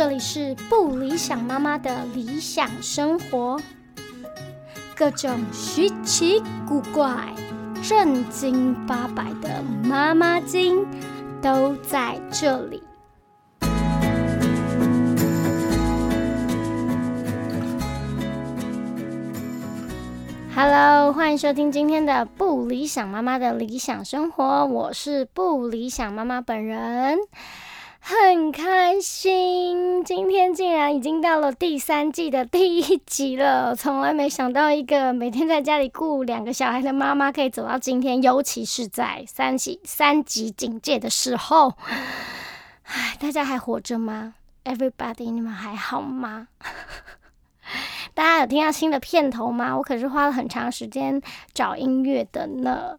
这里是不理想妈妈的理想生活，各种稀奇古怪、正经八百的妈妈经都在这里。Hello，欢迎收听今天的不理想妈妈的理想生活，我是不理想妈妈本人。很开心，今天竟然已经到了第三季的第一集了。从来没想到，一个每天在家里顾两个小孩的妈妈，可以走到今天，尤其是在三级三级警戒的时候。唉，大家还活着吗？Everybody，你们还好吗？大家有听到新的片头吗？我可是花了很长时间找音乐的呢。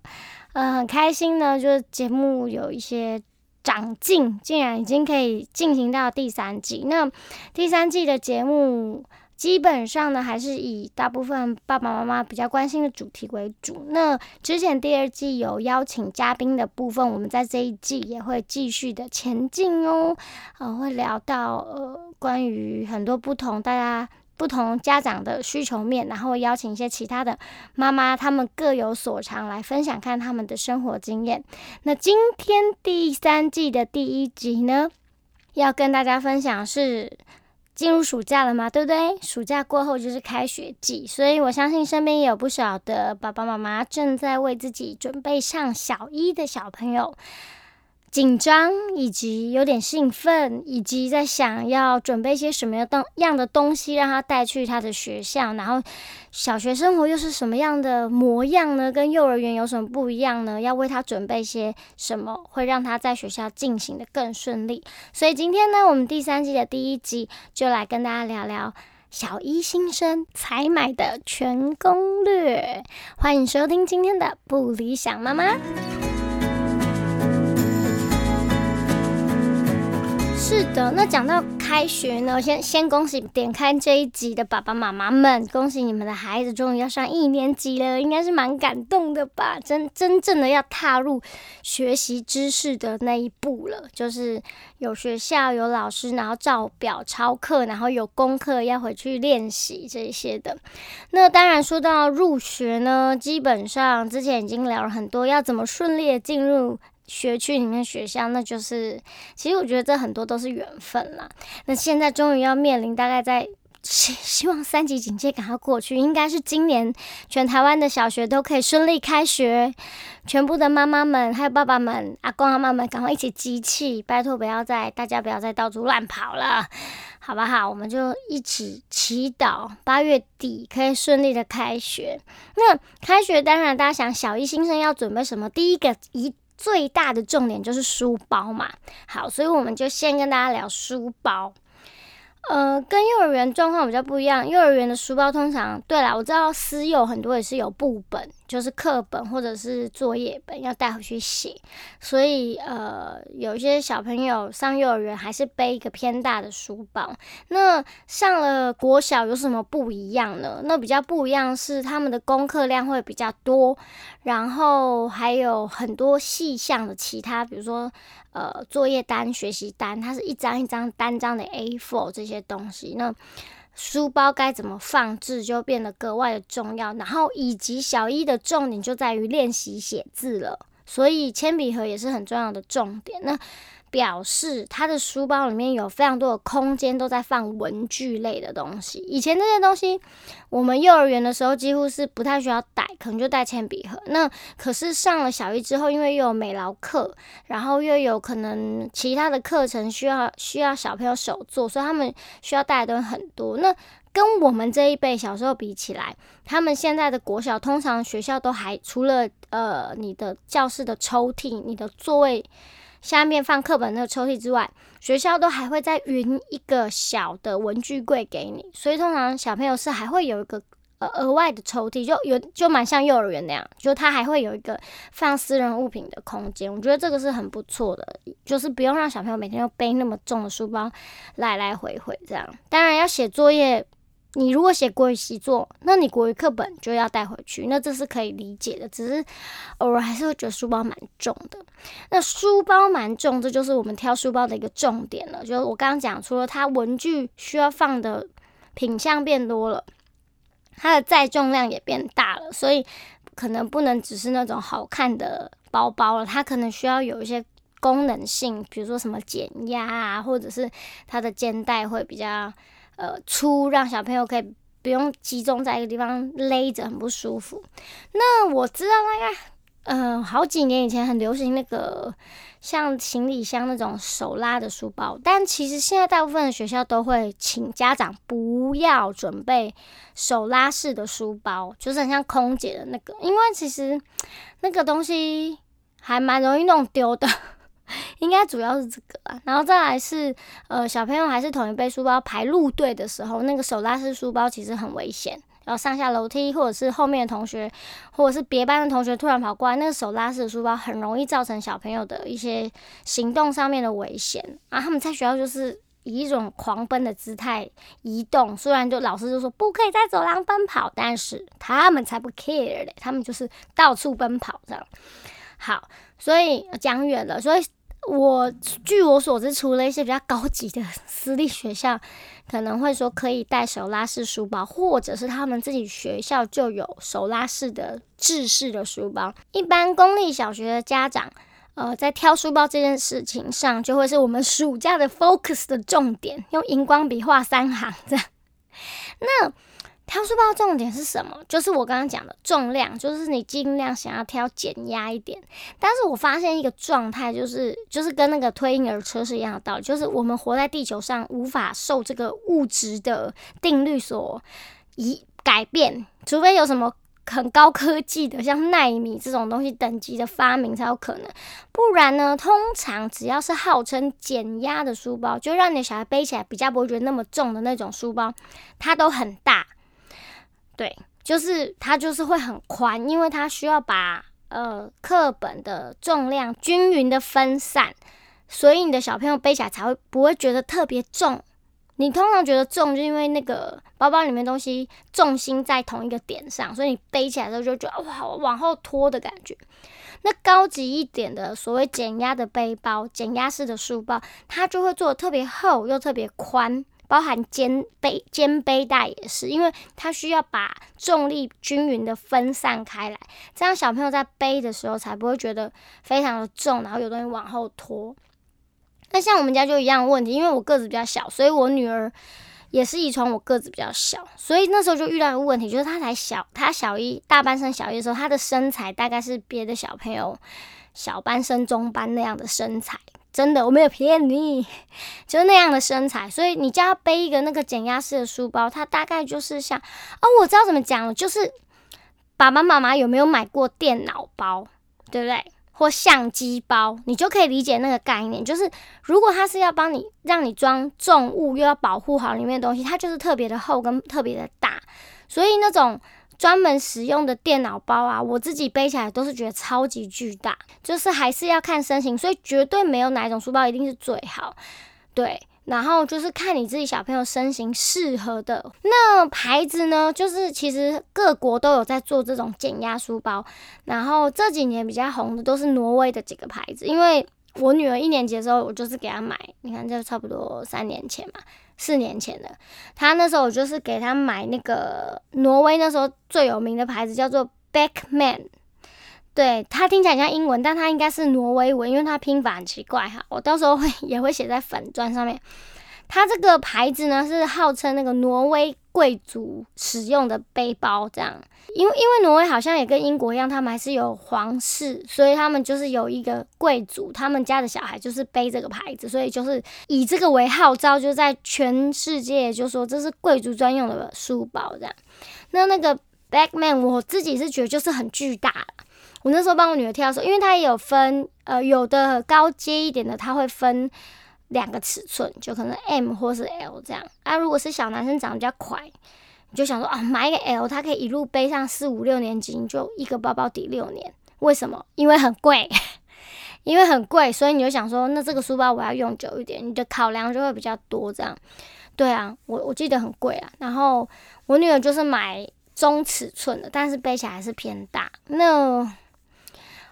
嗯，很开心呢，就是节目有一些。长进竟然已经可以进行到第三季。那第三季的节目基本上呢，还是以大部分爸爸妈妈比较关心的主题为主。那之前第二季有邀请嘉宾的部分，我们在这一季也会继续的前进哦。呃，会聊到呃关于很多不同大家。不同家长的需求面，然后邀请一些其他的妈妈，他们各有所长来分享看他们的生活经验。那今天第三季的第一集呢，要跟大家分享是进入暑假了嘛，对不对？暑假过后就是开学季，所以我相信身边也有不少的爸爸妈妈正在为自己准备上小一的小朋友。紧张，以及有点兴奋，以及在想要准备一些什么样的东西让他带去他的学校，然后小学生活又是什么样的模样呢？跟幼儿园有什么不一样呢？要为他准备些什么，会让他在学校进行的更顺利？所以今天呢，我们第三季的第一集就来跟大家聊聊小一新生采买的全攻略。欢迎收听今天的不理想妈妈。是的，那讲到开学呢，先先恭喜点开这一集的爸爸妈妈们，恭喜你们的孩子终于要上一年级了，应该是蛮感动的吧？真真正的要踏入学习知识的那一步了，就是有学校有老师，然后照表抄课，然后有功课要回去练习这些的。那当然说到入学呢，基本上之前已经聊了很多，要怎么顺利的进入。学区里面学校，那就是其实我觉得这很多都是缘分啦。那现在终于要面临，大概在希 希望三级警戒赶快过去，应该是今年全台湾的小学都可以顺利开学。全部的妈妈们还有爸爸们、阿公阿妈们，赶快一起集气，拜托不要再大家不要再到处乱跑了，好不好？我们就一起祈祷八月底可以顺利的开学。那开学当然大家想小一新生要准备什么？第一个一。最大的重点就是书包嘛，好，所以我们就先跟大家聊书包。呃，跟幼儿园状况比较不一样。幼儿园的书包通常，对啦，我知道私幼很多也是有布本，就是课本或者是作业本要带回去写。所以，呃，有些小朋友上幼儿园还是背一个偏大的书包。那上了国小有什么不一样呢？那比较不一样是他们的功课量会比较多，然后还有很多细项的其他，比如说。呃，作业单、学习单，它是一张一张单张的 A4 这些东西。那书包该怎么放置，就变得格外的重要。然后，以及小一的重点就在于练习写字了，所以铅笔盒也是很重要的重点。那表示他的书包里面有非常多的空间，都在放文具类的东西。以前这些东西，我们幼儿园的时候几乎是不太需要带，可能就带铅笔盒。那可是上了小一之后，因为又有美劳课，然后又有可能其他的课程需要需要小朋友手做，所以他们需要带的东西很多。那跟我们这一辈小时候比起来，他们现在的国小通常学校都还除了呃你的教室的抽屉、你的座位。下面放课本那个抽屉之外，学校都还会再匀一个小的文具柜给你，所以通常小朋友是还会有一个呃额外的抽屉，就有就蛮像幼儿园那样，就他还会有一个放私人物品的空间。我觉得这个是很不错的，就是不用让小朋友每天要背那么重的书包来来回回这样。当然要写作业，你如果写国语习作，那你国语课本就要带回去，那这是可以理解的。只是偶尔还是会觉得书包蛮重的。那书包蛮重，这就是我们挑书包的一个重点了。就是我刚刚讲，除了它文具需要放的品相变多了，它的载重量也变大了，所以可能不能只是那种好看的包包了，它可能需要有一些功能性，比如说什么减压啊，或者是它的肩带会比较。呃，粗让小朋友可以不用集中在一个地方勒着，很不舒服。那我知道大概，嗯，好几年以前很流行那个像行李箱那种手拉的书包，但其实现在大部分的学校都会请家长不要准备手拉式的书包，就是很像空姐的那个，因为其实那个东西还蛮容易弄丢的。应该主要是这个啊，然后再来是，呃，小朋友还是同一背书包排路队的时候，那个手拉式书包其实很危险，然后上下楼梯或者是后面的同学，或者是别班的同学突然跑过来，那个手拉式的书包很容易造成小朋友的一些行动上面的危险啊。他们在学校就是以一种狂奔的姿态移动，虽然就老师就说不可以在走廊奔跑，但是他们才不 care 嘞，他们就是到处奔跑这样。好，所以讲远了，所以。我据我所知，除了一些比较高级的私立学校，可能会说可以带手拉式书包，或者是他们自己学校就有手拉式的制式的书包。一般公立小学的家长，呃，在挑书包这件事情上，就会是我们暑假的 focus 的重点，用荧光笔画三行这样。那挑书包重点是什么？就是我刚刚讲的重量，就是你尽量想要挑减压一点。但是我发现一个状态，就是就是跟那个推婴儿车是一样的道理，就是我们活在地球上，无法受这个物质的定律所一改变，除非有什么很高科技的，像纳米这种东西等级的发明才有可能。不然呢，通常只要是号称减压的书包，就让你的小孩背起来比较不会觉得那么重的那种书包，它都很大。对，就是它就是会很宽，因为它需要把呃课本的重量均匀的分散，所以你的小朋友背起来才会不会觉得特别重。你通常觉得重，就因为那个包包里面东西重心在同一个点上，所以你背起来的时候就觉得哇往后拖的感觉。那高级一点的所谓减压的背包、减压式的书包，它就会做的特别厚又特别宽。包含肩背肩背带也是，因为它需要把重力均匀的分散开来，这样小朋友在背的时候才不会觉得非常的重，然后有东西往后拖。那像我们家就一样问题，因为我个子比较小，所以我女儿也是遗传我个子比较小，所以那时候就遇到一个问题，就是她才小，她小一大班升小一的时候，她的身材大概是别的小朋友小班升中班那样的身材。真的，我没有骗你，就是那样的身材，所以你叫他背一个那个减压式的书包，它大概就是像哦，我知道怎么讲了，就是爸爸妈妈有没有买过电脑包，对不对？或相机包，你就可以理解那个概念，就是如果它是要帮你让你装重物，又要保护好里面的东西，它就是特别的厚跟特别的大，所以那种。专门使用的电脑包啊，我自己背起来都是觉得超级巨大，就是还是要看身形，所以绝对没有哪一种书包一定是最好，对，然后就是看你自己小朋友身形适合的那牌子呢，就是其实各国都有在做这种减压书包，然后这几年比较红的都是挪威的几个牌子，因为我女儿一年级的时候，我就是给她买，你看这差不多三年前嘛。四年前的，他那时候我就是给他买那个挪威那时候最有名的牌子，叫做 Backman。对，它听起来像英文，但它应该是挪威文，因为它拼法很奇怪哈。我到时候会 也会写在粉钻上面。它这个牌子呢是号称那个挪威贵族使用的背包，这样，因为因为挪威好像也跟英国一样，他们还是有皇室，所以他们就是有一个贵族，他们家的小孩就是背这个牌子，所以就是以这个为号召，就在全世界就说这是贵族专用的书包这样。那那个 Bagman 我自己是觉得就是很巨大，我那时候帮我女儿挑的时候，因为它也有分，呃，有的高阶一点的，它会分。两个尺寸就可能 M 或是 L 这样啊，如果是小男生长得比较快，你就想说啊，买一个 L，它可以一路背上四五六年级，你就一个包包抵六年。为什么？因为很贵，因为很贵，所以你就想说，那这个书包我要用久一点，你的考量就会比较多这样。对啊，我我记得很贵啊。然后我女儿就是买中尺寸的，但是背起来还是偏大。那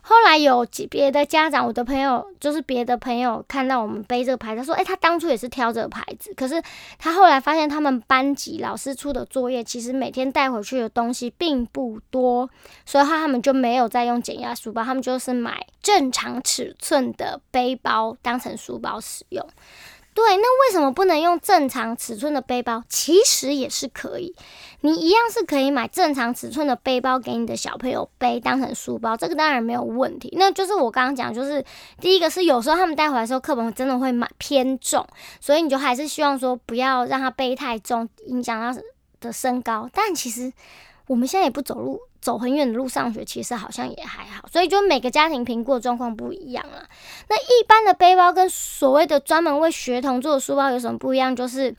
后来有别的家长，我的朋友就是别的朋友看到我们背这个牌子，说：“哎，他当初也是挑这个牌子，可是他后来发现他们班级老师出的作业，其实每天带回去的东西并不多，所以他他们就没有再用减压书包，他们就是买正常尺寸的背包当成书包使用。”对，那为什么不能用正常尺寸的背包？其实也是可以，你一样是可以买正常尺寸的背包给你的小朋友背，当成书包，这个当然没有问题。那就是我刚刚讲，就是第一个是有时候他们带回来的时候，课本真的会蛮偏重，所以你就还是希望说不要让他背太重，影响他的身高。但其实我们现在也不走路。走很远的路上学，其实好像也还好，所以就每个家庭评估的状况不一样了。那一般的背包跟所谓的专门为学童做的书包有什么不一样？就是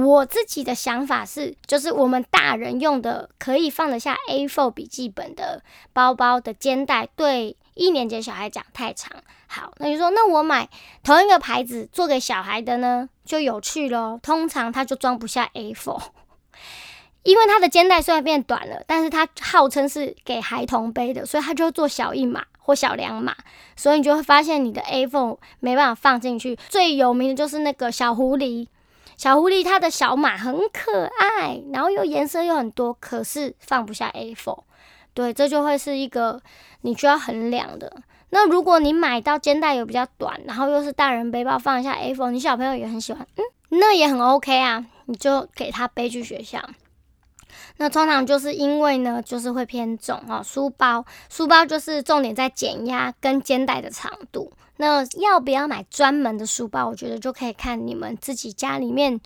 我自己的想法是，就是我们大人用的可以放得下 A4 笔记本的包包的肩带，对一年级小孩讲太长。好，那你说，那我买同一个牌子做给小孩的呢，就有趣喽。通常它就装不下 A4。因为它的肩带虽然变短了，但是它号称是给孩童背的，所以它就做小一码或小两码，所以你就会发现你的 A4 没办法放进去。最有名的就是那个小狐狸，小狐狸它的小马很可爱，然后又颜色又很多，可是放不下 A phone。对，这就会是一个你需要衡量的。那如果你买到肩带又比较短，然后又是大人背包放一下 A phone，你小朋友也很喜欢，嗯，那也很 OK 啊，你就给他背去学校。那通常就是因为呢，就是会偏重哦。书包，书包就是重点在减压跟肩带的长度。那要不要买专门的书包？我觉得就可以看你们自己家里面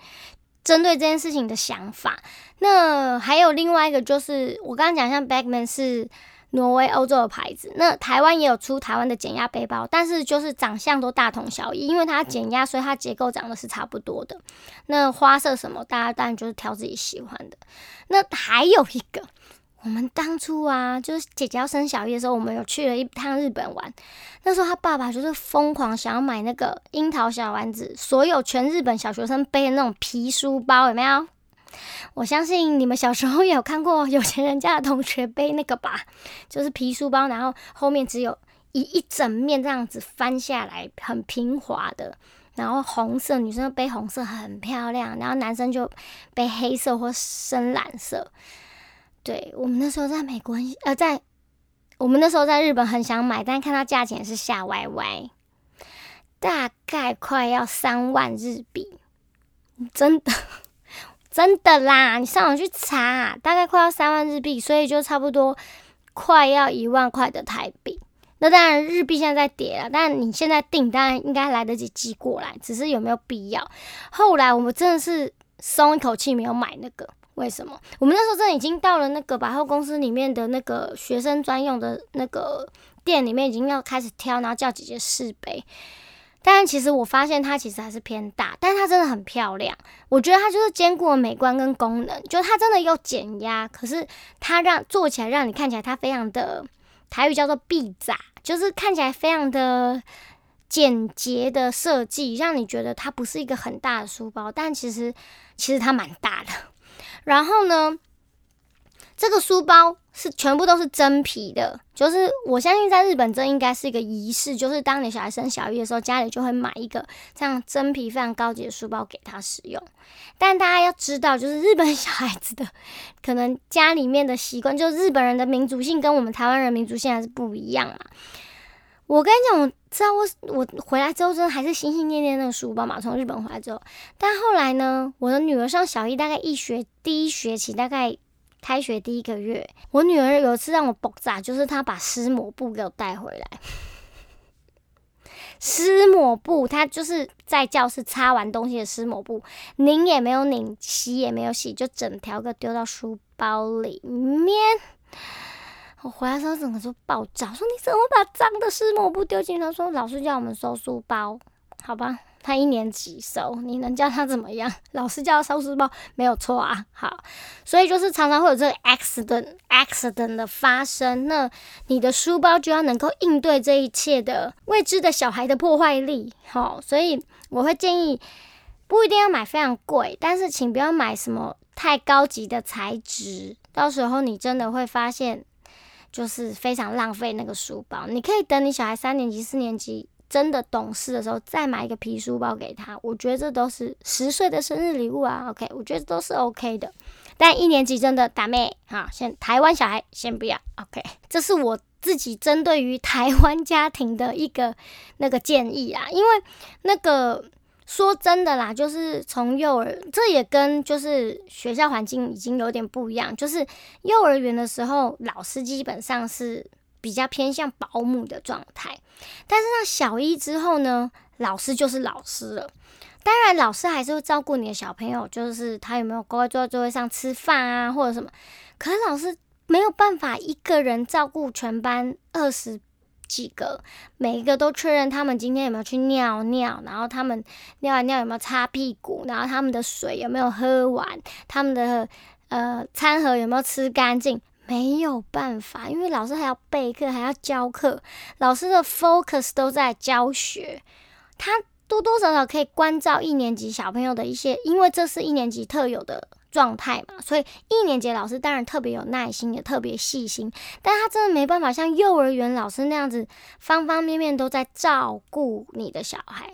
针对这件事情的想法。那还有另外一个就是，我刚刚讲像 Bagman 是。挪威、欧洲的牌子，那台湾也有出台湾的减压背包，但是就是长相都大同小异，因为它减压，所以它结构长得是差不多的。那花色什么，大家当然就是挑自己喜欢的。那还有一个，我们当初啊，就是姐姐要生小一的时候，我们有去了一趟日本玩。那时候他爸爸就是疯狂想要买那个樱桃小丸子，所有全日本小学生背的那种皮书包，有没有？我相信你们小时候也有看过有钱人家的同学背那个吧，就是皮书包，然后后面只有一一整面这样子翻下来，很平滑的，然后红色女生背红色很漂亮，然后男生就背黑色或深蓝色。对我们那时候在美国，呃，在我们那时候在日本很想买，但看到价钱是下歪歪，大概快要三万日币，真的。真的啦，你上网去查，大概快要三万日币，所以就差不多快要一万块的台币。那当然日币现在在跌了，但你现在订单应该来得及寄过来，只是有没有必要？后来我们真的是松一口气，没有买那个。为什么？我们那时候真的已经到了那个百货公司里面的那个学生专用的那个店里面，已经要开始挑，然后叫姐姐试背。但其实我发现它其实还是偏大，但它真的很漂亮。我觉得它就是兼顾了美观跟功能，就它真的又减压，可是它让做起来让你看起来它非常的台语叫做“必杂”，就是看起来非常的简洁的设计，让你觉得它不是一个很大的书包，但其实其实它蛮大的。然后呢？这个书包是全部都是真皮的，就是我相信在日本这应该是一个仪式，就是当你小孩生小一的时候，家里就会买一个这样真皮非常高级的书包给他使用。但大家要知道，就是日本小孩子的 可能家里面的习惯，就日本人的民族性跟我们台湾人民族性还是不一样嘛。我跟你讲，我知道我我回来之后真的还是心心念念那个书包嘛，从日本回来之后，但后来呢，我的女儿上小一，大概一学第一学期大概。开学第一个月，我女儿有一次让我爆炸，就是她把湿抹布给我带回来。湿抹布，她就是在教室擦完东西的湿抹布，拧也没有拧，洗也没有洗，就整条个丢到书包里面。我回来时候整个就爆炸，说你怎么把脏的湿抹布丢进？他说老师叫我们收书包，好吧。他一年级收，你能叫他怎么样？老师叫他收书包没有错啊。好，所以就是常常会有这个 accident accident 的发生，那你的书包就要能够应对这一切的未知的小孩的破坏力。好，所以我会建议不一定要买非常贵，但是请不要买什么太高级的材质，到时候你真的会发现，就是非常浪费那个书包。你可以等你小孩三年级、四年级真的懂事的时候，再买一个皮书包给他。我觉得这都是十岁的生日礼物啊。OK，我觉得都是 OK 的。但一年级真的打妹哈，先台湾小孩先不要。OK，这是我自己针对于台湾家庭的一个那个建议啊，因为那个。说真的啦，就是从幼儿，这也跟就是学校环境已经有点不一样。就是幼儿园的时候，老师基本上是比较偏向保姆的状态，但是到小一之后呢，老师就是老师了。当然，老师还是会照顾你的小朋友，就是他有没有乖乖坐在座位上吃饭啊，或者什么。可是老师没有办法一个人照顾全班二十。几个，每一个都确认他们今天有没有去尿尿，然后他们尿完尿有没有擦屁股，然后他们的水有没有喝完，他们的呃餐盒有没有吃干净，没有办法，因为老师还要备课，还要教课，老师的 focus 都在教学，他多多少少可以关照一年级小朋友的一些，因为这是一年级特有的。状态嘛，所以一年级老师当然特别有耐心，也特别细心，但他真的没办法像幼儿园老师那样子，方方面面都在照顾你的小孩。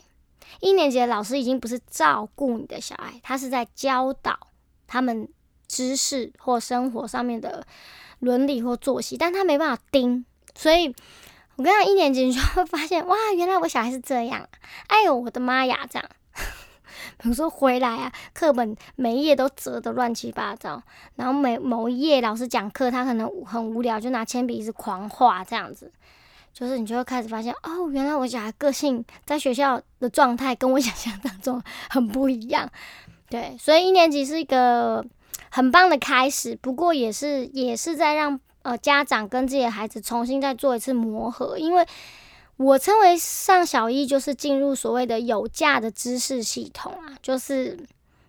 一年级的老师已经不是照顾你的小孩，他是在教导他们知识或生活上面的伦理或作息，但他没办法盯。所以我跟他，一年级你就会发现，哇，原来我小孩是这样，哎呦，我的妈呀，这样。比如说回来啊，课本每一页都折得乱七八糟，然后每某一页老师讲课，他可能很无聊，就拿铅笔一直狂画这样子，就是你就会开始发现，哦，原来我小孩个性在学校的状态跟我想象当中很不一样。对，所以一年级是一个很棒的开始，不过也是也是在让呃家长跟自己的孩子重新再做一次磨合，因为。我称为上小一就是进入所谓的有价的知识系统啊，就是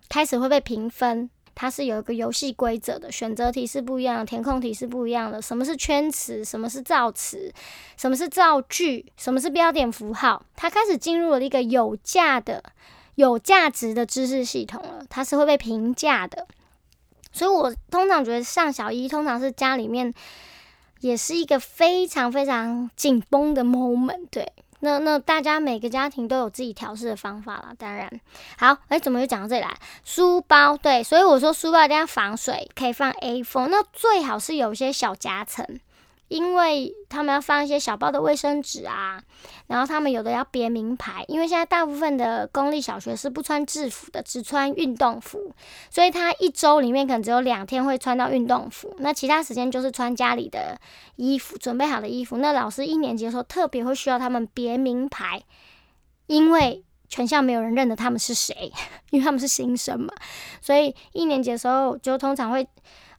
开始会被评分，它是有一个游戏规则的，选择题是不一样，填空题是不一样的。什么是圈词？什么是造词？什么是造句？什么是标点符号？它开始进入了一个有价的、有价值的知识系统了，它是会被评价的。所以我通常觉得上小一通常是家里面。也是一个非常非常紧绷的 moment，对，那那大家每个家庭都有自己调试的方法啦。当然，好，哎，怎么又讲到这里来？书包，对，所以我说书包一定要防水，可以放 A4，那最好是有一些小夹层。因为他们要放一些小包的卫生纸啊，然后他们有的要别名牌，因为现在大部分的公立小学是不穿制服的，只穿运动服，所以他一周里面可能只有两天会穿到运动服，那其他时间就是穿家里的衣服，准备好的衣服。那老师一年级的时候特别会需要他们别名牌，因为全校没有人认得他们是谁，因为他们是新生嘛，所以一年级的时候就通常会。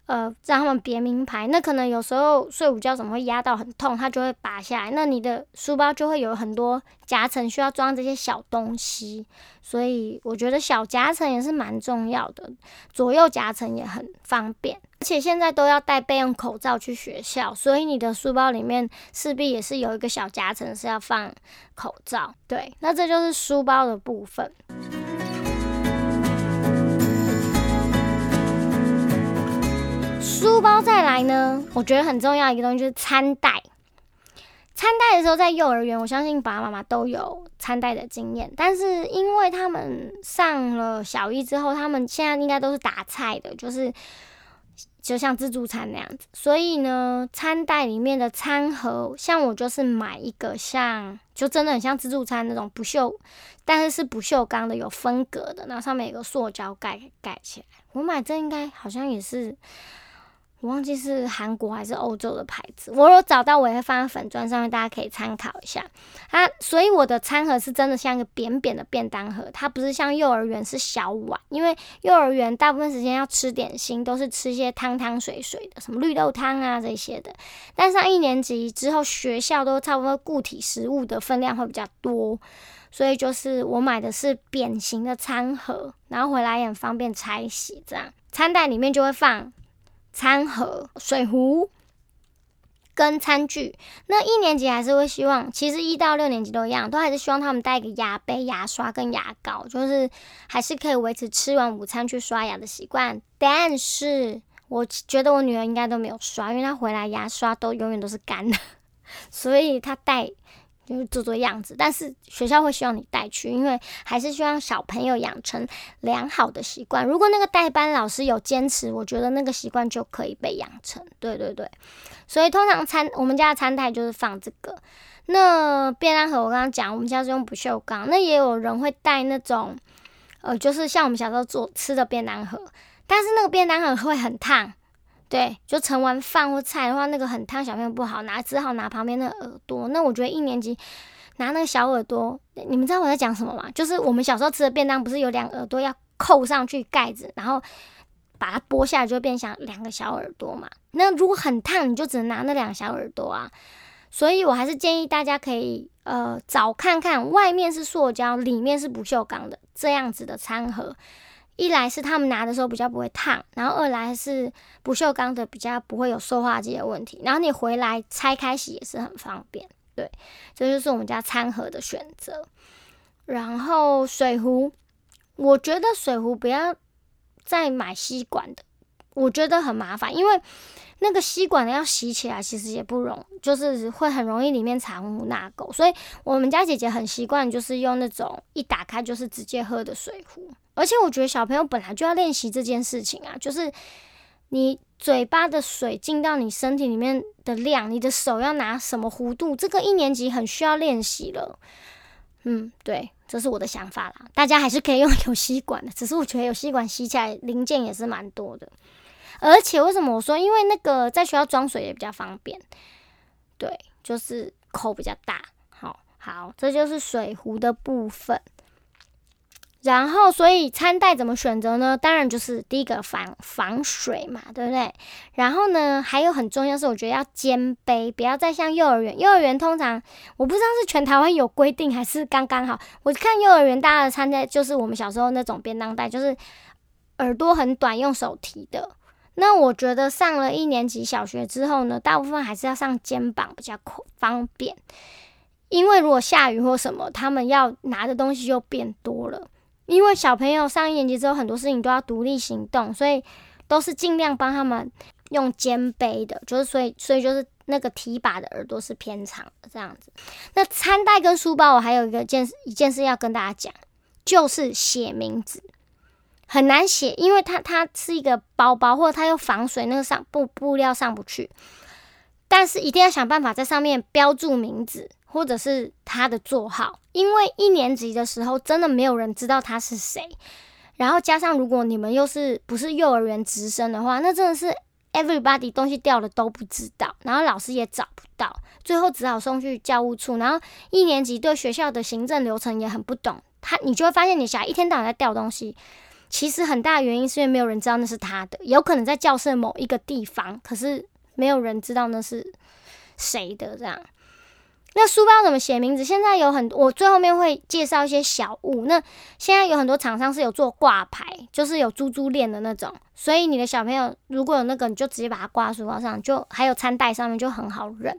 呃，让他们别名牌，那可能有时候睡午觉怎么会压到很痛，他就会拔下来。那你的书包就会有很多夹层需要装这些小东西，所以我觉得小夹层也是蛮重要的，左右夹层也很方便。而且现在都要戴备用口罩去学校，所以你的书包里面势必也是有一个小夹层是要放口罩。对，那这就是书包的部分。书包再来呢？我觉得很重要一个东西就是餐袋。餐袋的时候，在幼儿园，我相信爸爸妈妈都有餐袋的经验。但是因为他们上了小一之后，他们现在应该都是打菜的，就是就像自助餐那样子。所以呢，餐袋里面的餐盒，像我就是买一个像，就真的很像自助餐那种不锈，但是是不锈钢的，有分隔的，然后上面有个塑胶盖盖起来。我买这应该好像也是。我忘记是韩国还是欧洲的牌子，我有找到，我也会放在粉砖上面，大家可以参考一下。它所以我的餐盒是真的像一个扁扁的便当盒，它不是像幼儿园是小碗，因为幼儿园大部分时间要吃点心，都是吃一些汤汤水水的，什么绿豆汤啊这些的。但上一年级之后，学校都差不多固体食物的分量会比较多，所以就是我买的是扁形的餐盒，然后回来也很方便拆洗，这样餐袋里面就会放。餐盒、水壶、跟餐具，那一年级还是会希望，其实一到六年级都一样，都还是希望他们带个牙杯、牙刷跟牙膏，就是还是可以维持吃完午餐去刷牙的习惯。但是我觉得我女儿应该都没有刷，因为她回来牙刷都永远都是干的，所以她带。就是做做样子，但是学校会希望你带去，因为还是希望小朋友养成良好的习惯。如果那个代班老师有坚持，我觉得那个习惯就可以被养成。对对对，所以通常餐我们家的餐台就是放这个。那便当盒我刚刚讲，我们家是用不锈钢。那也有人会带那种，呃，就是像我们小时候做吃的便当盒，但是那个便当盒会很烫。对，就盛完饭或菜的话，那个很烫，小朋友不好拿，只好拿旁边的耳朵。那我觉得一年级拿那个小耳朵，你们知道我在讲什么吗？就是我们小时候吃的便当，不是有两耳朵要扣上去盖子，然后把它剥下来就变成两个小耳朵嘛。那如果很烫，你就只能拿那两个小耳朵啊。所以我还是建议大家可以呃找看看，外面是塑胶，里面是不锈钢的这样子的餐盒。一来是他们拿的时候比较不会烫，然后二来是不锈钢的比较不会有塑化剂的问题，然后你回来拆开洗也是很方便。对，这就是我们家餐盒的选择。然后水壶，我觉得水壶不要再买吸管的，我觉得很麻烦，因为那个吸管要洗起来其实也不容，就是会很容易里面藏污纳垢，所以我们家姐姐很习惯就是用那种一打开就是直接喝的水壶。而且我觉得小朋友本来就要练习这件事情啊，就是你嘴巴的水进到你身体里面的量，你的手要拿什么弧度，这个一年级很需要练习了。嗯，对，这是我的想法啦。大家还是可以用 有吸管的，只是我觉得有吸管吸起来零件也是蛮多的。而且为什么我说？因为那个在学校装水也比较方便。对，就是口比较大。好，好，这就是水壶的部分。然后，所以餐袋怎么选择呢？当然就是第一个防防水嘛，对不对？然后呢，还有很重要是，我觉得要肩背，不要再像幼儿园。幼儿园通常我不知道是全台湾有规定还是刚刚好。我看幼儿园大家的餐袋就是我们小时候那种便当袋，就是耳朵很短，用手提的。那我觉得上了一年级小学之后呢，大部分还是要上肩膀比较方便，因为如果下雨或什么，他们要拿的东西就变多了。因为小朋友上一年级之后，很多事情都要独立行动，所以都是尽量帮他们用肩背的，就是所以所以就是那个提把的耳朵是偏长的这样子。那餐袋跟书包，我还有一个件一件事要跟大家讲，就是写名字很难写，因为它它是一个包包，或者它又防水，那个上布布料上不去，但是一定要想办法在上面标注名字。或者是他的座号，因为一年级的时候真的没有人知道他是谁，然后加上如果你们又是不是幼儿园直升的话，那真的是 everybody 东西掉了都不知道，然后老师也找不到，最后只好送去教务处。然后一年级对学校的行政流程也很不懂，他你就会发现你小孩一天到晚在掉东西，其实很大原因是因为没有人知道那是他的，有可能在教室某一个地方，可是没有人知道那是谁的这样。那书包怎么写名字？现在有很多，我最后面会介绍一些小物。那现在有很多厂商是有做挂牌，就是有珠珠链的那种，所以你的小朋友如果有那个，你就直接把它挂书包上，就还有餐袋上面就很好认。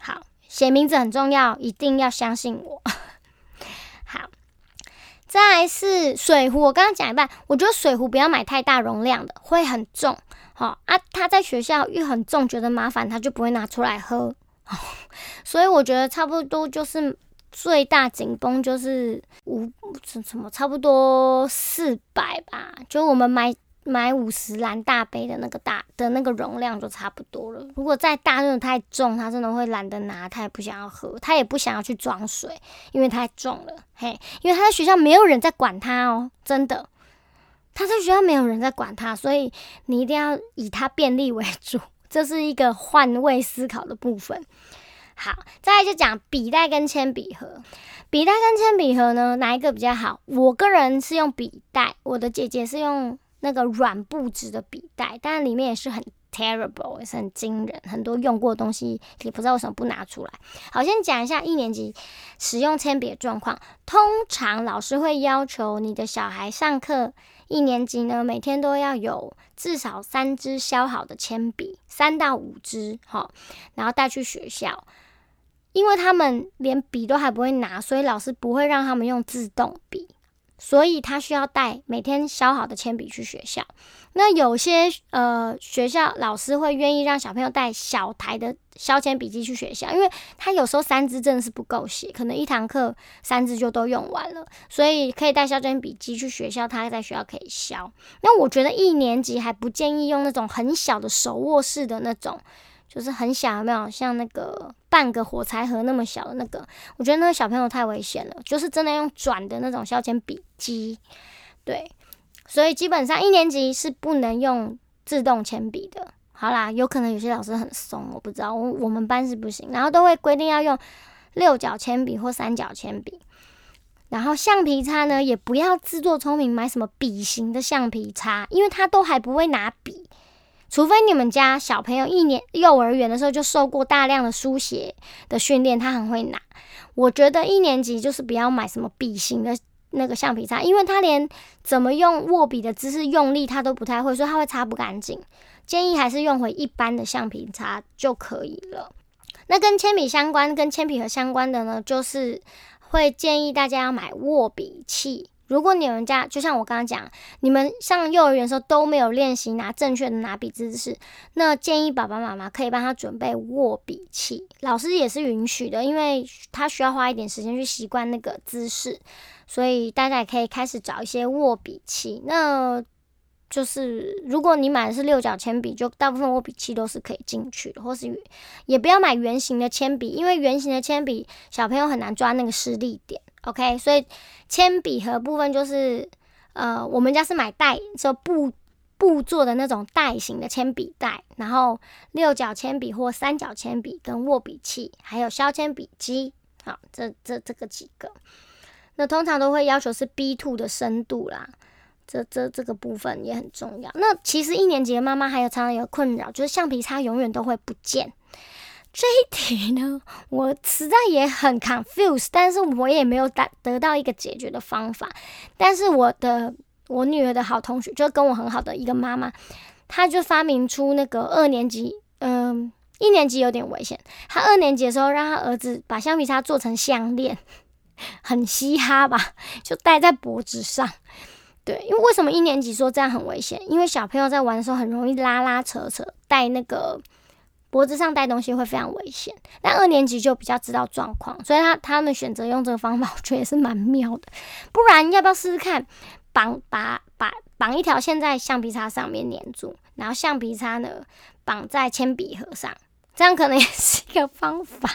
好，写名字很重要，一定要相信我。好，再来是水壶，我刚刚讲一半，我觉得水壶不要买太大容量的，会很重。好啊，他在学校又很重，觉得麻烦，他就不会拿出来喝。所以我觉得差不多就是最大紧绷就是五什什么差不多四百吧，就我们买买五十蓝大杯的那个大的那个容量就差不多了。如果再大真的太重，他真的会懒得拿，他也不想要喝，他也不想要去装水，因为太重了。嘿，因为他在学校没有人在管他哦，真的，他在学校没有人在管他，所以你一定要以他便利为主。这是一个换位思考的部分。好，再来就讲笔袋跟铅笔盒。笔袋跟铅笔盒呢，哪一个比较好？我个人是用笔袋，我的姐姐是用那个软布质的笔袋，但里面也是很 terrible，也是很惊人，很多用过的东西也不知道为什么不拿出来。好，先讲一下一年级使用铅笔的状况。通常老师会要求你的小孩上课一年级呢，每天都要有至少三支削好的铅笔，三到五支，哈，然后带去学校。因为他们连笔都还不会拿，所以老师不会让他们用自动笔，所以他需要带每天削好的铅笔去学校。那有些呃学校老师会愿意让小朋友带小台的削铅笔机去学校，因为他有时候三支真的是不够写，可能一堂课三支就都用完了，所以可以带削铅笔机去学校，他在学校可以削。那我觉得一年级还不建议用那种很小的手握式的那种。就是很小，有没有像那个半个火柴盒那么小的那个？我觉得那个小朋友太危险了。就是真的用转的那种削铅笔机，对，所以基本上一年级是不能用自动铅笔的。好啦，有可能有些老师很松，我不知道。我我们班是不行，然后都会规定要用六角铅笔或三角铅笔。然后橡皮擦呢，也不要自作聪明买什么笔型的橡皮擦，因为他都还不会拿笔。除非你们家小朋友一年幼儿园的时候就受过大量的书写的训练，他很会拿。我觉得一年级就是不要买什么笔型的那个橡皮擦，因为他连怎么用握笔的姿势用力他都不太会，所以他会擦不干净。建议还是用回一般的橡皮擦就可以了。那跟铅笔相关、跟铅笔盒相关的呢，就是会建议大家要买握笔器。如果你们家就像我刚刚讲，你们上幼儿园的时候都没有练习拿正确的拿笔姿势，那建议爸爸妈妈可以帮他准备握笔器，老师也是允许的，因为他需要花一点时间去习惯那个姿势，所以大家也可以开始找一些握笔器。那就是如果你买的是六角铅笔，就大部分握笔器都是可以进去的，或是也不要买圆形的铅笔，因为圆形的铅笔小朋友很难抓那个施力点。OK，所以铅笔盒部分就是，呃，我们家是买袋，就布布做的那种袋型的铅笔袋，然后六角铅笔或三角铅笔跟握笔器，还有削铅笔机，好，这这这个几个，那通常都会要求是 B two 的深度啦，这这这个部分也很重要。那其实一年级的妈妈还有常常有困扰，就是橡皮擦永远都会不见。这一题呢，我实在也很 confused，但是我也没有得得到一个解决的方法。但是我的我女儿的好同学，就跟我很好的一个妈妈，她就发明出那个二年级，嗯，一年级有点危险。她二年级的时候，让她儿子把橡皮擦做成项链，很嘻哈吧，就戴在脖子上。对，因为为什么一年级说这样很危险？因为小朋友在玩的时候很容易拉拉扯扯，戴那个。脖子上戴东西会非常危险，但二年级就比较知道状况，所以他他们选择用这个方法，我觉得也是蛮妙的。不然要不要试试看，绑把把绑一条线在橡皮擦上面粘住，然后橡皮擦呢绑在铅笔盒上，这样可能也是一个方法。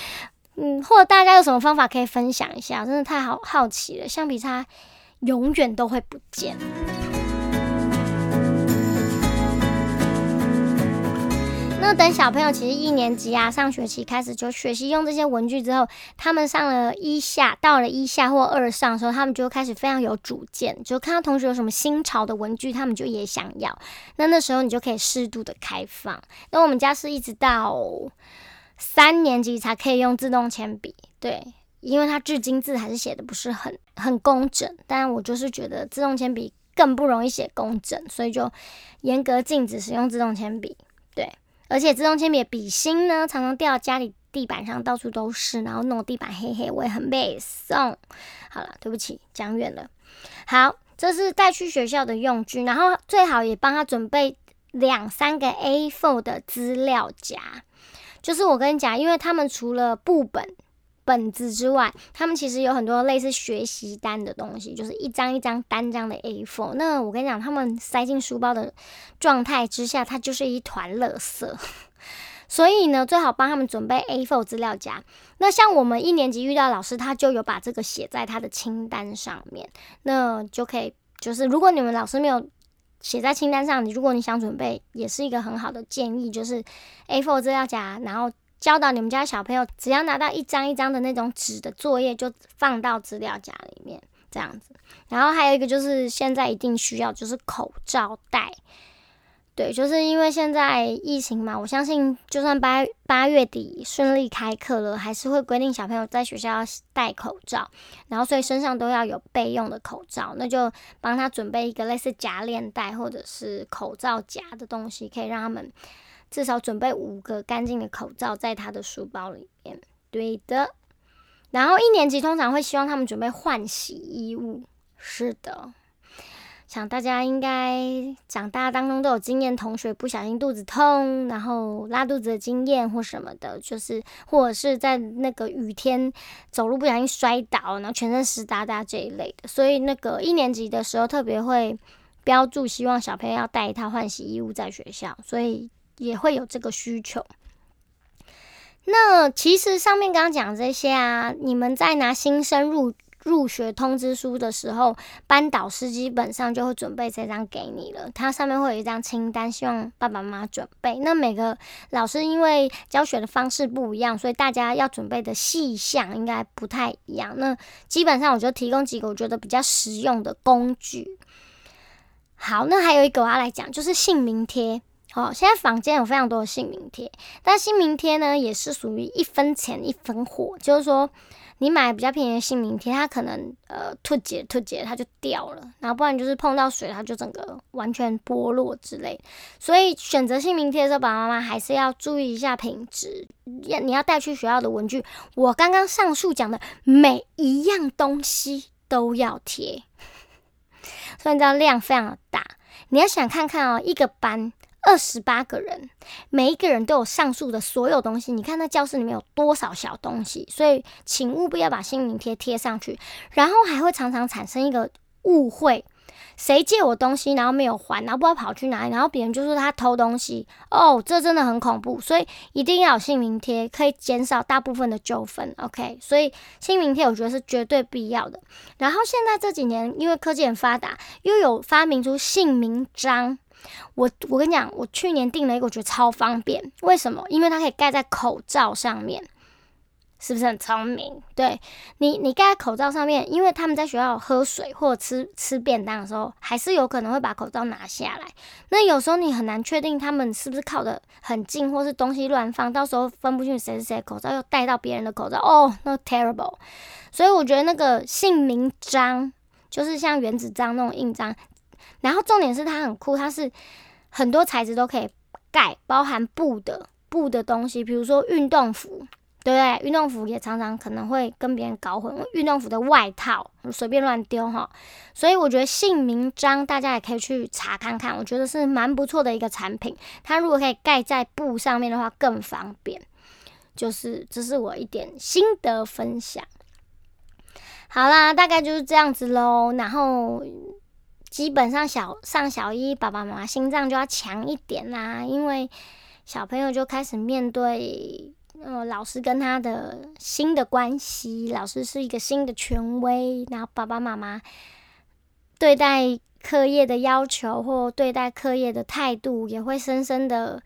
嗯，或者大家有什么方法可以分享一下？真的太好好奇了，橡皮擦永远都会不见。那等小朋友其实一年级啊，上学期开始就学习用这些文具之后，他们上了一下，到了一下或二上的时候，他们就开始非常有主见，就看到同学有什么新潮的文具，他们就也想要。那那时候你就可以适度的开放。那我们家是一直到三年级才可以用自动铅笔，对，因为它至今字还是写的不是很很工整，但我就是觉得自动铅笔更不容易写工整，所以就严格禁止使用自动铅笔，对。而且自动铅笔笔芯呢，常常掉家里地板上，到处都是，然后弄地板黑黑，我也很被送。好了，对不起，讲远了。好，这是带去学校的用具，然后最好也帮他准备两三个 A4 的资料夹。就是我跟你讲，因为他们除了部本。本子之外，他们其实有很多类似学习单的东西，就是一张一张单张的 A4。那我跟你讲，他们塞进书包的状态之下，它就是一团垃圾。所以呢，最好帮他们准备 A4 资料夹。那像我们一年级遇到老师，他就有把这个写在他的清单上面，那就可以，就是如果你们老师没有写在清单上，你如果你想准备，也是一个很好的建议，就是 A4 资料夹，然后。教导你们家小朋友，只要拿到一张一张的那种纸的作业，就放到资料夹里面，这样子。然后还有一个就是现在一定需要，就是口罩戴。对，就是因为现在疫情嘛，我相信就算八八月底顺利开课了，还是会规定小朋友在学校要戴口罩，然后所以身上都要有备用的口罩，那就帮他准备一个类似夹链袋或者是口罩夹的东西，可以让他们至少准备五个干净的口罩在他的书包里面。对的，然后一年级通常会希望他们准备换洗衣物，是的。想大家应该长大当中都有经验，同学不小心肚子痛，然后拉肚子的经验或什么的，就是或者是在那个雨天走路不小心摔倒，然后全身湿哒哒这一类的。所以那个一年级的时候特别会标注，希望小朋友要带一套换洗衣物在学校，所以也会有这个需求。那其实上面刚刚讲这些啊，你们在拿新生入。入学通知书的时候，班导师基本上就会准备这张给你了。它上面会有一张清单，希望爸爸妈妈准备。那每个老师因为教学的方式不一样，所以大家要准备的细项应该不太一样。那基本上我就提供几个我觉得比较实用的工具。好，那还有一个我要来讲，就是姓名贴。哦，现在坊间有非常多的姓名贴，但姓名贴呢也是属于一分钱一分货，就是说。你买比较便宜的姓名贴，它可能呃脱节脱节，它就掉了，然后不然就是碰到水，它就整个完全剥落之类。所以选择姓名贴的时候，爸爸妈妈还是要注意一下品质。要你要带去学校的文具，我刚刚上述讲的每一样东西都要贴，所以你知道量非常的大。你要想看看哦，一个班。二十八个人，每一个人都有上述的所有东西。你看那教室里面有多少小东西，所以请务必要把姓名贴贴上去。然后还会常常产生一个误会：谁借我东西，然后没有还，然后不知道跑去哪里，然后别人就说他偷东西。哦，这真的很恐怖，所以一定要有姓名贴，可以减少大部分的纠纷。OK，所以姓名贴我觉得是绝对必要的。然后现在这几年，因为科技很发达，又有发明出姓名章。我我跟你讲，我去年订了一个，我觉得超方便。为什么？因为它可以盖在口罩上面，是不是很聪明？对你，你盖在口罩上面，因为他们在学校喝水或者吃吃便当的时候，还是有可能会把口罩拿下来。那有时候你很难确定他们是不是靠得很近，或是东西乱放，到时候分不清谁是谁口罩，又戴到别人的口罩，哦，那 terrible。所以我觉得那个姓名章，就是像原子章那种印章。然后重点是它很酷，它是很多材质都可以盖，包含布的布的东西，比如说运动服，对不对？运动服也常常可能会跟别人搞混，运动服的外套随便乱丢哈。所以我觉得姓名章大家也可以去查看看，我觉得是蛮不错的一个产品。它如果可以盖在布上面的话，更方便。就是这是我一点心得分享。好啦，大概就是这样子喽。然后。基本上小上小一，爸爸妈妈心脏就要强一点啦，因为小朋友就开始面对呃老师跟他的新的关系，老师是一个新的权威，然后爸爸妈妈对待课业的要求或对待课业的态度也会深深的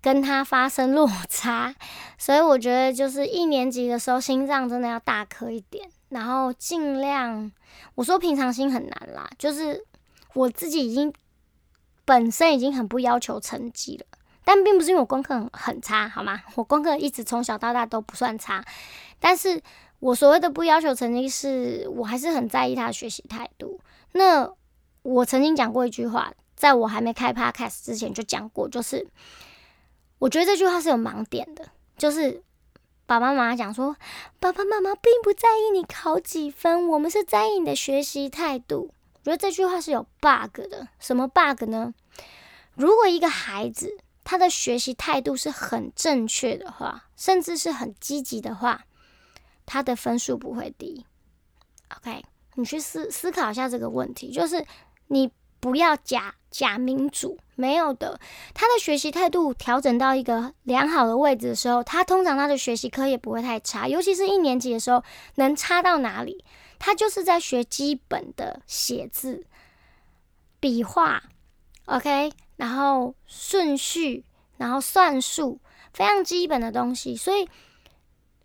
跟他发生落差，所以我觉得就是一年级的时候心脏真的要大颗一点，然后尽量我说平常心很难啦，就是。我自己已经本身已经很不要求成绩了，但并不是因为我功课很很差，好吗？我功课一直从小到大都不算差，但是我所谓的不要求成绩，是我还是很在意他的学习态度。那我曾经讲过一句话，在我还没开 podcast 之前就讲过，就是我觉得这句话是有盲点的，就是爸爸妈妈讲说，爸爸妈妈并不在意你考几分，我们是在意你的学习态度。觉得这句话是有 bug 的，什么 bug 呢？如果一个孩子他的学习态度是很正确的话，甚至是很积极的话，他的分数不会低。OK，你去思思考一下这个问题，就是你不要假假民主，没有的。他的学习态度调整到一个良好的位置的时候，他通常他的学习科也不会太差，尤其是一年级的时候，能差到哪里？他就是在学基本的写字、笔画，OK，然后顺序，然后算术，非常基本的东西。所以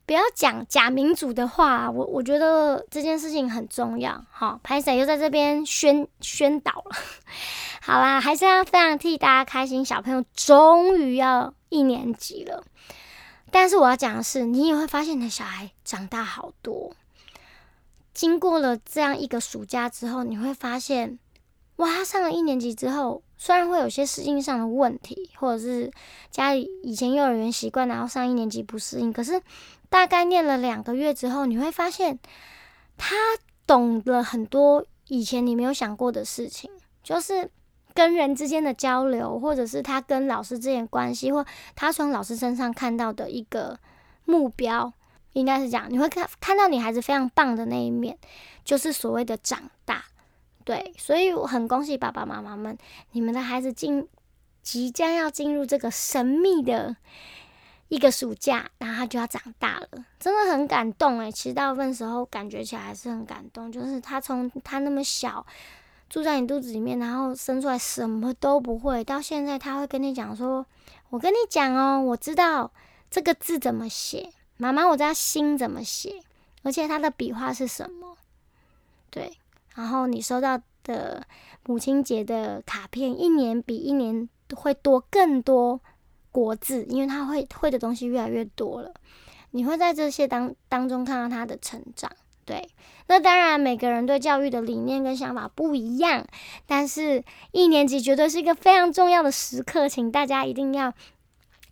不要讲假民主的话，我我觉得这件事情很重要。好，潘仔又在这边宣宣导了。好啦，还是要非常替大家开心，小朋友终于要一年级了。但是我要讲的是，你也会发现你的小孩长大好多。经过了这样一个暑假之后，你会发现，哇，上了一年级之后，虽然会有些适应上的问题，或者是家里以前幼儿园习惯，然后上一年级不适应，可是。大概念了两个月之后，你会发现他懂了很多以前你没有想过的事情，就是跟人之间的交流，或者是他跟老师之间关系，或他从老师身上看到的一个目标，应该是这样。你会看看到你孩子非常棒的那一面，就是所谓的长大。对，所以我很恭喜爸爸妈妈们，你们的孩子进即将要进入这个神秘的。一个暑假，然后他就要长大了，真的很感动诶。其实大部分时候感觉起来还是很感动，就是他从他那么小住在你肚子里面，然后生出来什么都不会，到现在他会跟你讲说：“我跟你讲哦，我知道这个字怎么写，妈妈我知道心怎么写，而且他的笔画是什么。”对，然后你收到的母亲节的卡片，一年比一年会多更多。国字，因为他会会的东西越来越多了，你会在这些当当中看到他的成长。对，那当然每个人对教育的理念跟想法不一样，但是一年级绝对是一个非常重要的时刻，请大家一定要。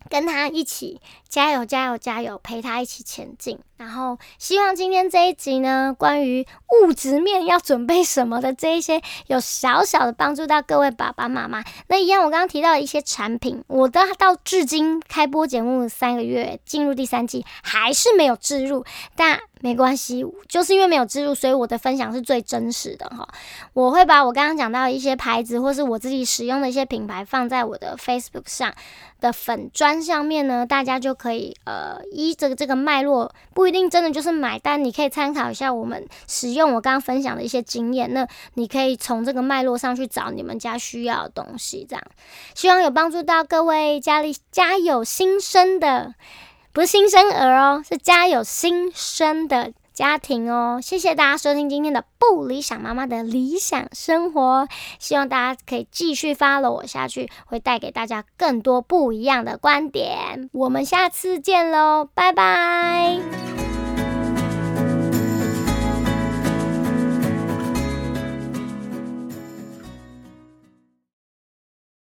跟他一起加油加油加油，陪他一起前进。然后希望今天这一集呢，关于物质面要准备什么的这一些，有小小的帮助到各位爸爸妈妈。那一样，我刚刚提到的一些产品，我的到至今开播节目三个月，进入第三季还是没有置入，但没关系，就是因为没有植入，所以我的分享是最真实的哈。我会把我刚刚讲到一些牌子，或是我自己使用的一些品牌，放在我的 Facebook 上。的粉砖上面呢，大家就可以呃依着这个脉络，不一定真的就是买单，你可以参考一下我们使用我刚刚分享的一些经验，那你可以从这个脉络上去找你们家需要的东西，这样希望有帮助到各位家里家有新生的，不是新生儿哦，是家有新生的。家庭哦，谢谢大家收听今天的不理想妈妈的理想生活，希望大家可以继续 follow 我下去，会带给大家更多不一样的观点。我们下次见喽，拜拜。